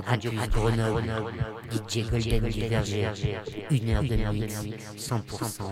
Radio Campus Grenoble, DJ Golden Diverger, une heure de mix, 100%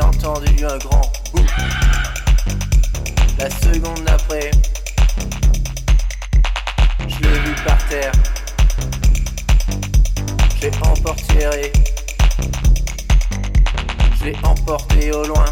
j'ai entendu un grand boum. La seconde après, je l'ai vu par terre. J'ai emporté, je l'ai emporté au loin.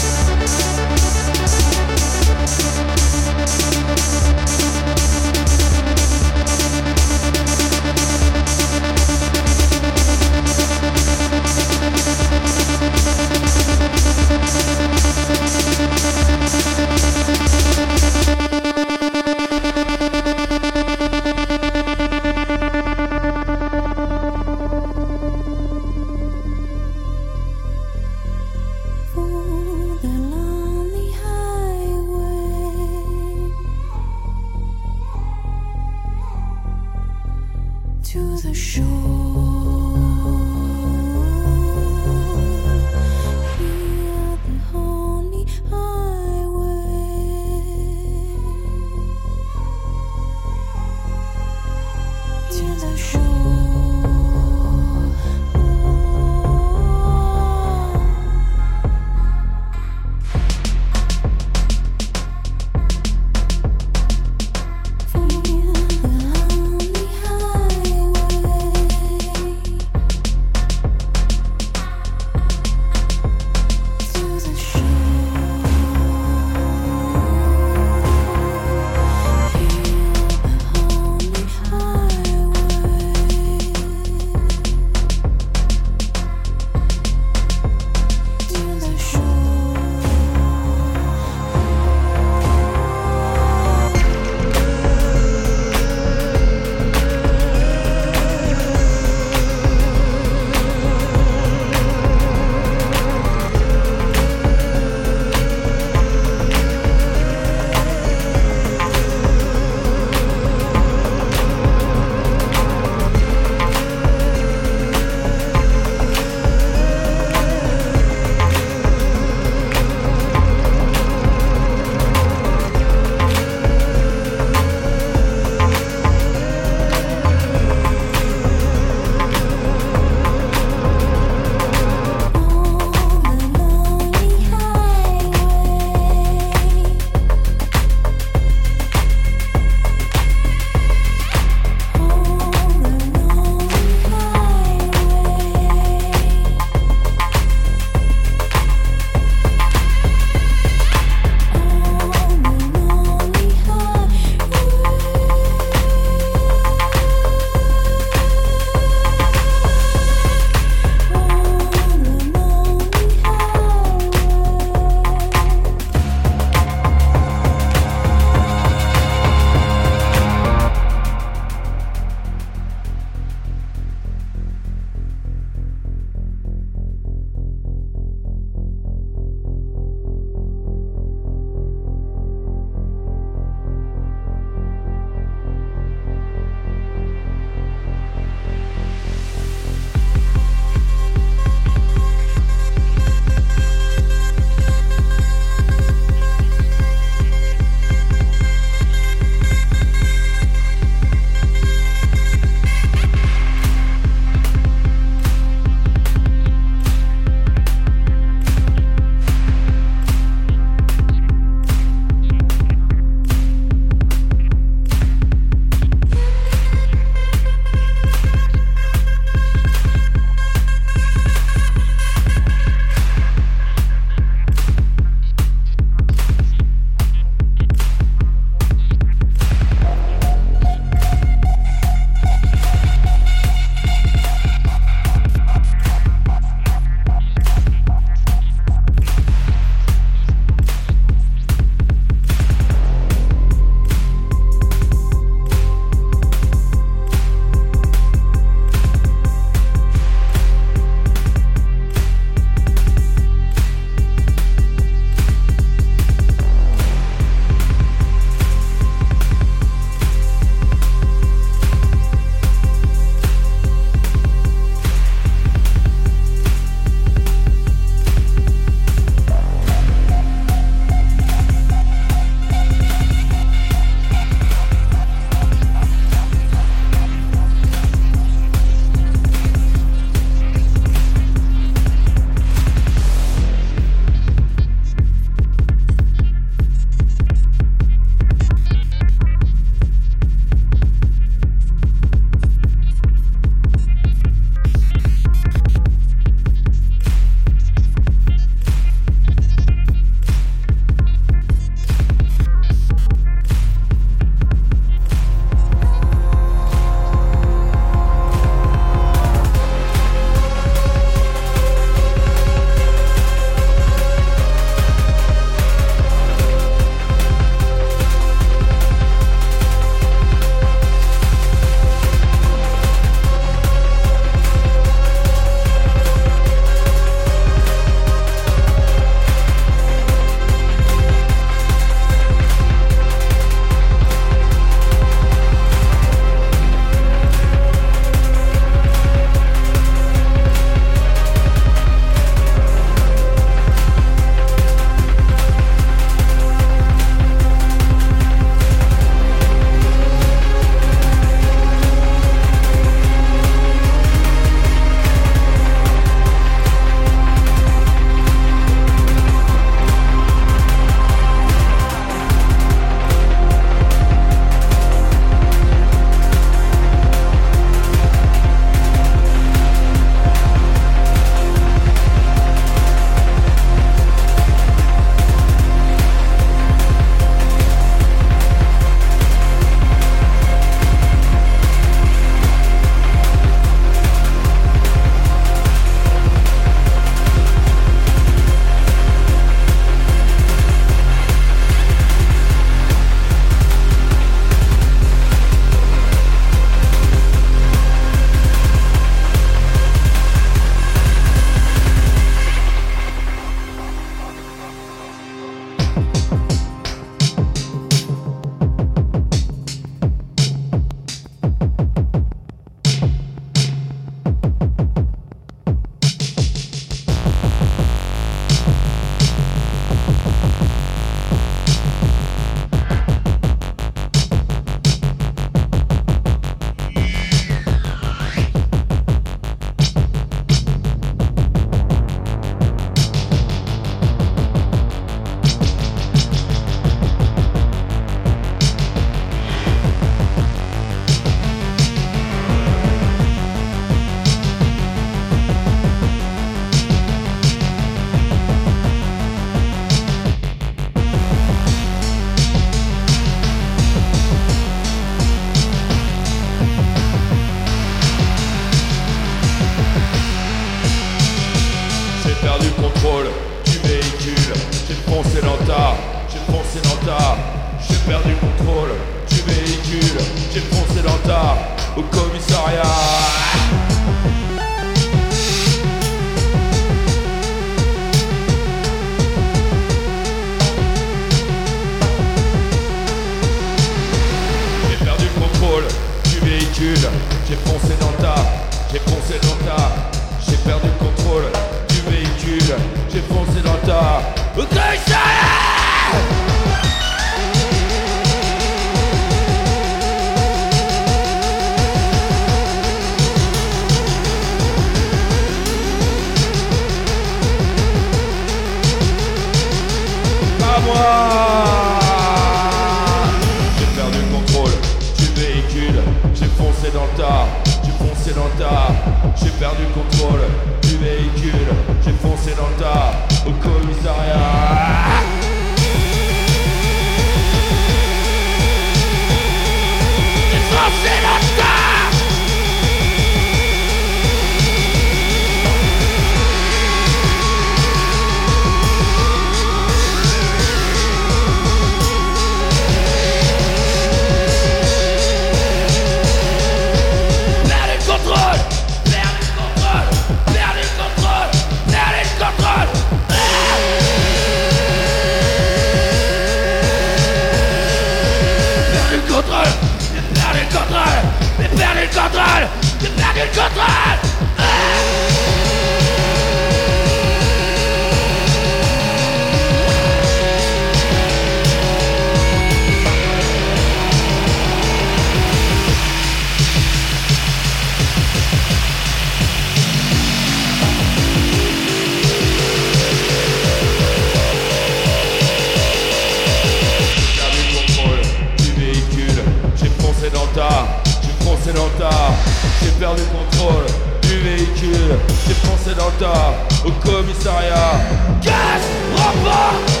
j'ai perdu le contrôle du véhicule, j'ai foncé dans le tas, au commissariat. Casse Remporte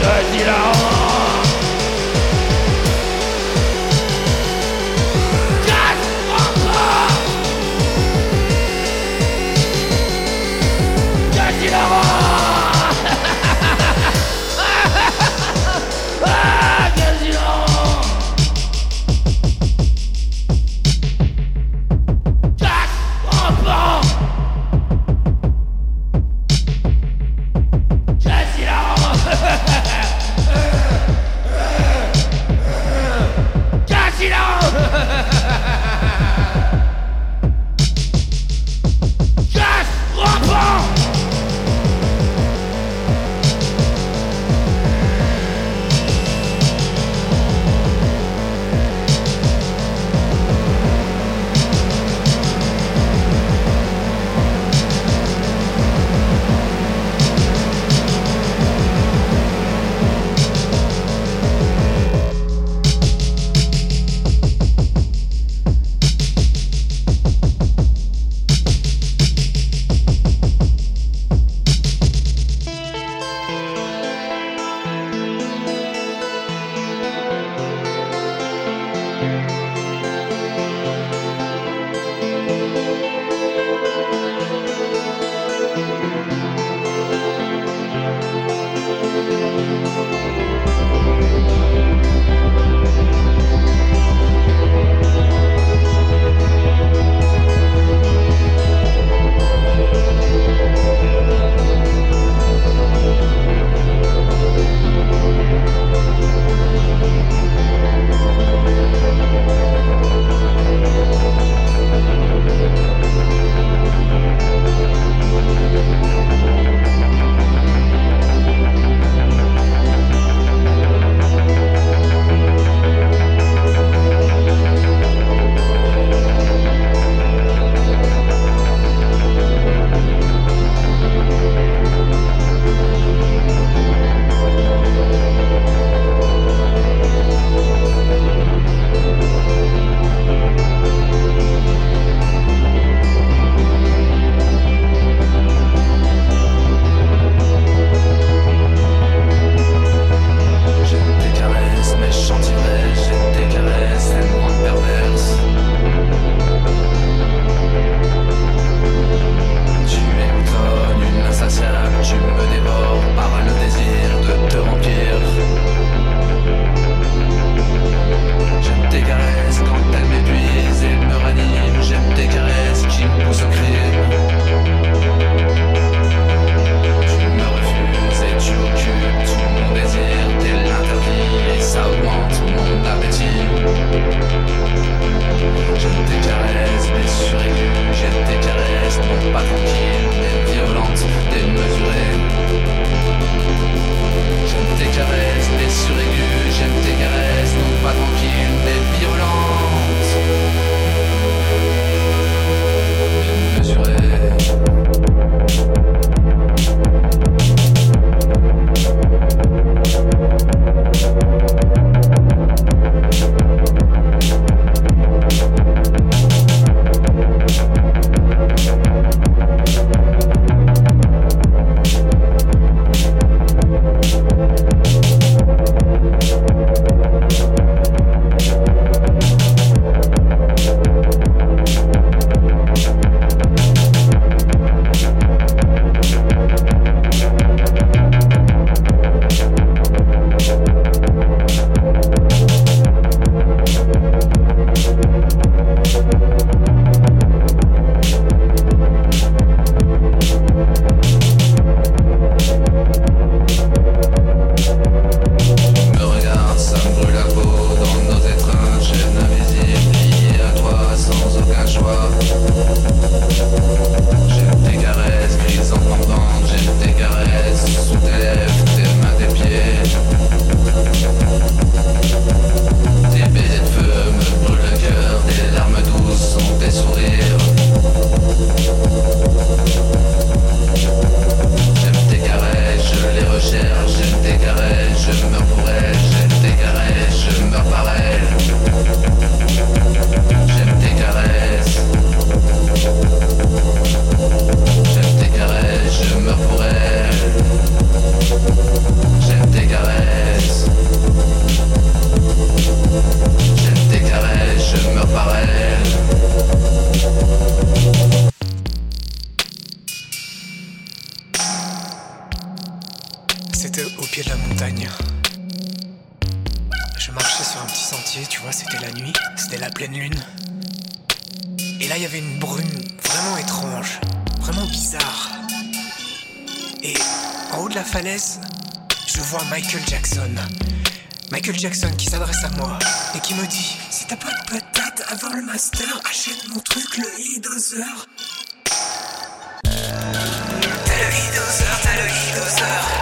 Vas-y la un petit sentier, tu vois, c'était la nuit, c'était la pleine lune. Et là, il y avait une brume vraiment étrange, vraiment bizarre. Et en haut de la falaise, je vois Michael Jackson. Michael Jackson qui s'adresse à moi et qui me dit Si t'as pas de patate avant le master, achète mon truc, le e-dozer. T'as le e-dozer, t'as le e-dozer.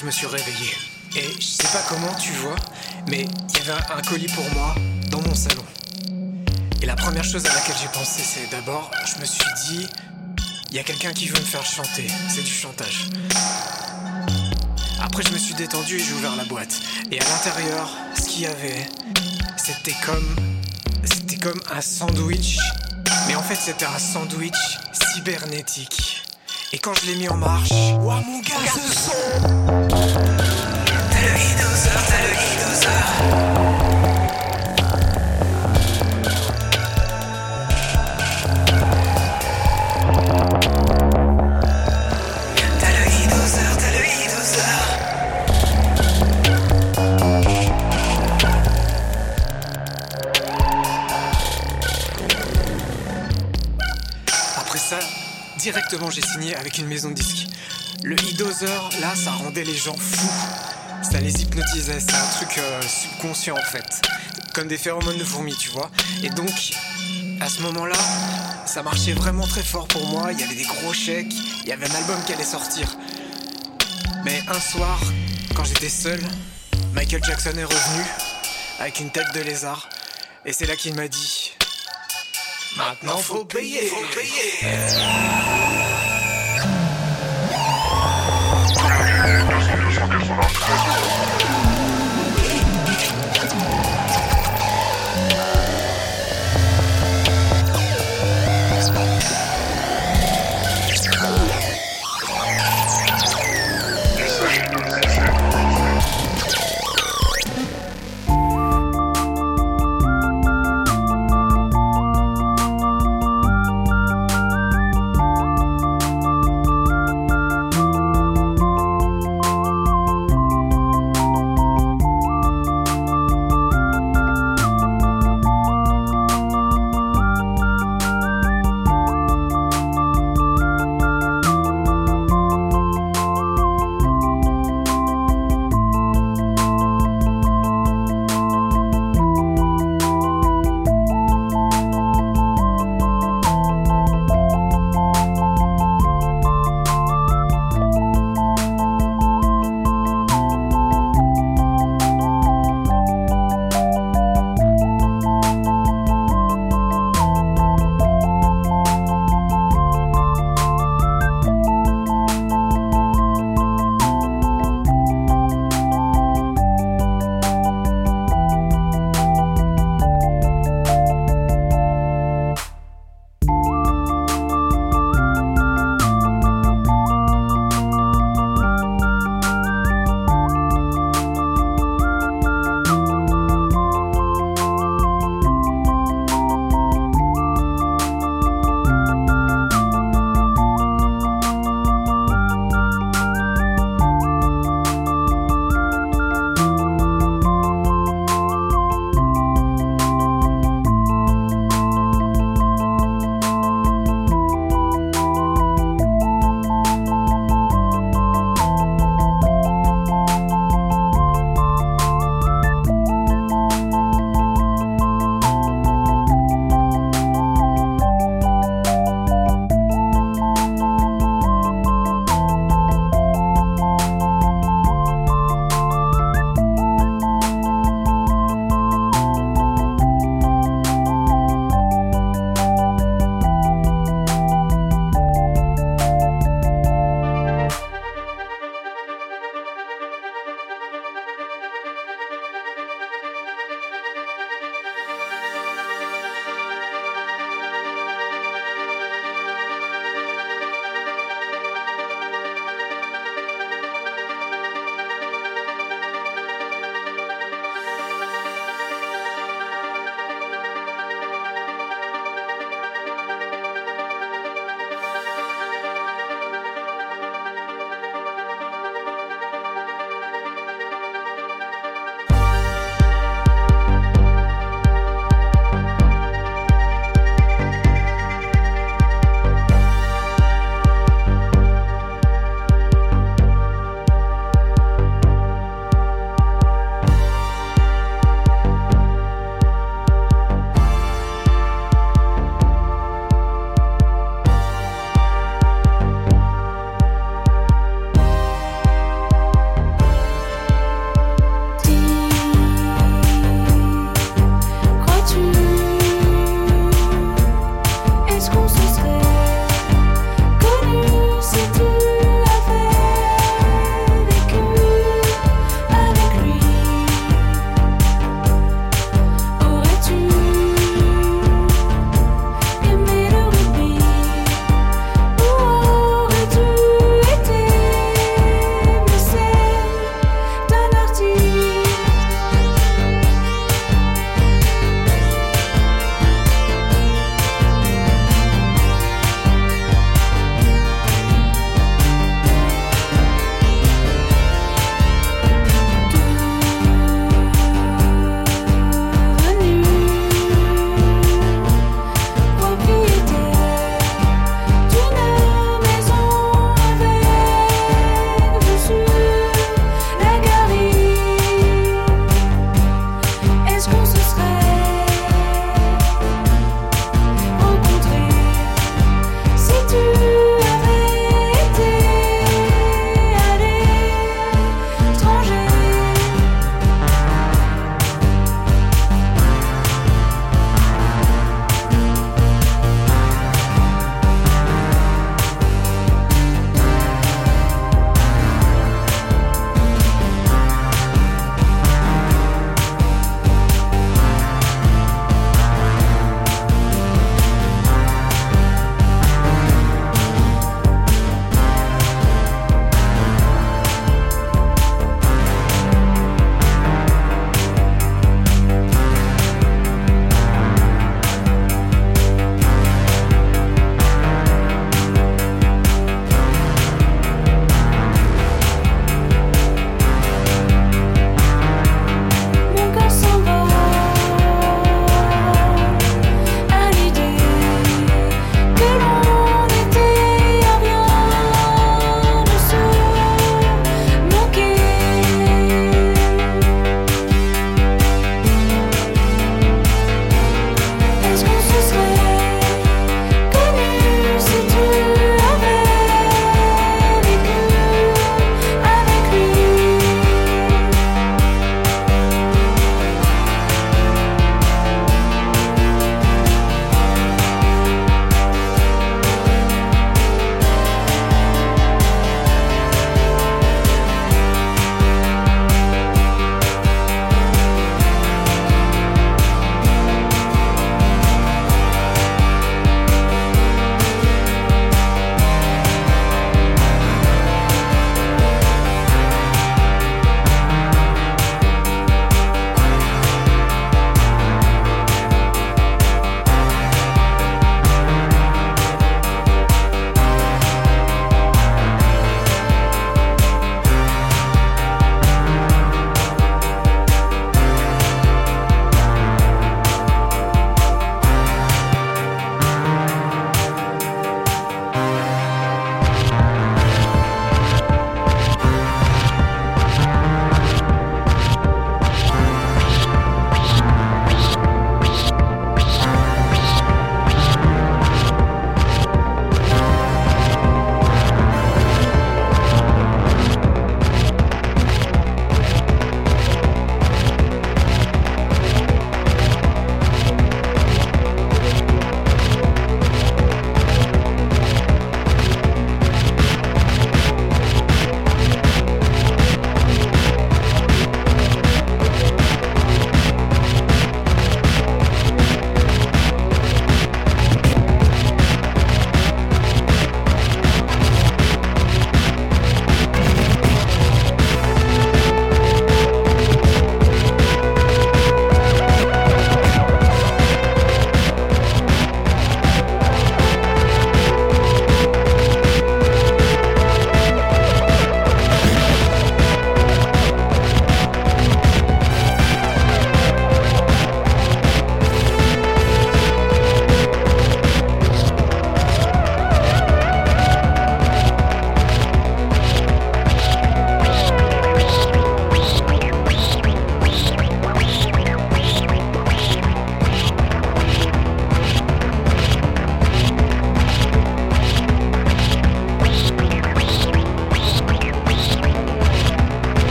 Je me suis réveillé. Et je sais pas comment tu vois, mais il y avait un colis pour moi dans mon salon. Et la première chose à laquelle j'ai pensé, c'est d'abord, je me suis dit, il y a quelqu'un qui veut me faire chanter. C'est du chantage. Après, je me suis détendu et j'ai ouvert la boîte. Et à l'intérieur, ce qu'il y avait, c'était comme. C'était comme un sandwich. Mais en fait, c'était un sandwich cybernétique. Et quand je l'ai mis en marche. Ouah, mon gars, ce son T'as le e-dozer, t'as le e-dozer. Directement j'ai signé avec une maison de disques. Le e-dozer, là, ça rendait les gens fous. Ça les hypnotisait, c'est un truc euh, subconscient en fait. Comme des phéromones de fourmis, tu vois. Et donc, à ce moment-là, ça marchait vraiment très fort pour moi. Il y avait des gros chèques, il y avait un album qui allait sortir. Mais un soir, quand j'étais seul, Michael Jackson est revenu avec une tête de lézard. Et c'est là qu'il m'a dit Maintenant faut payer. Merci,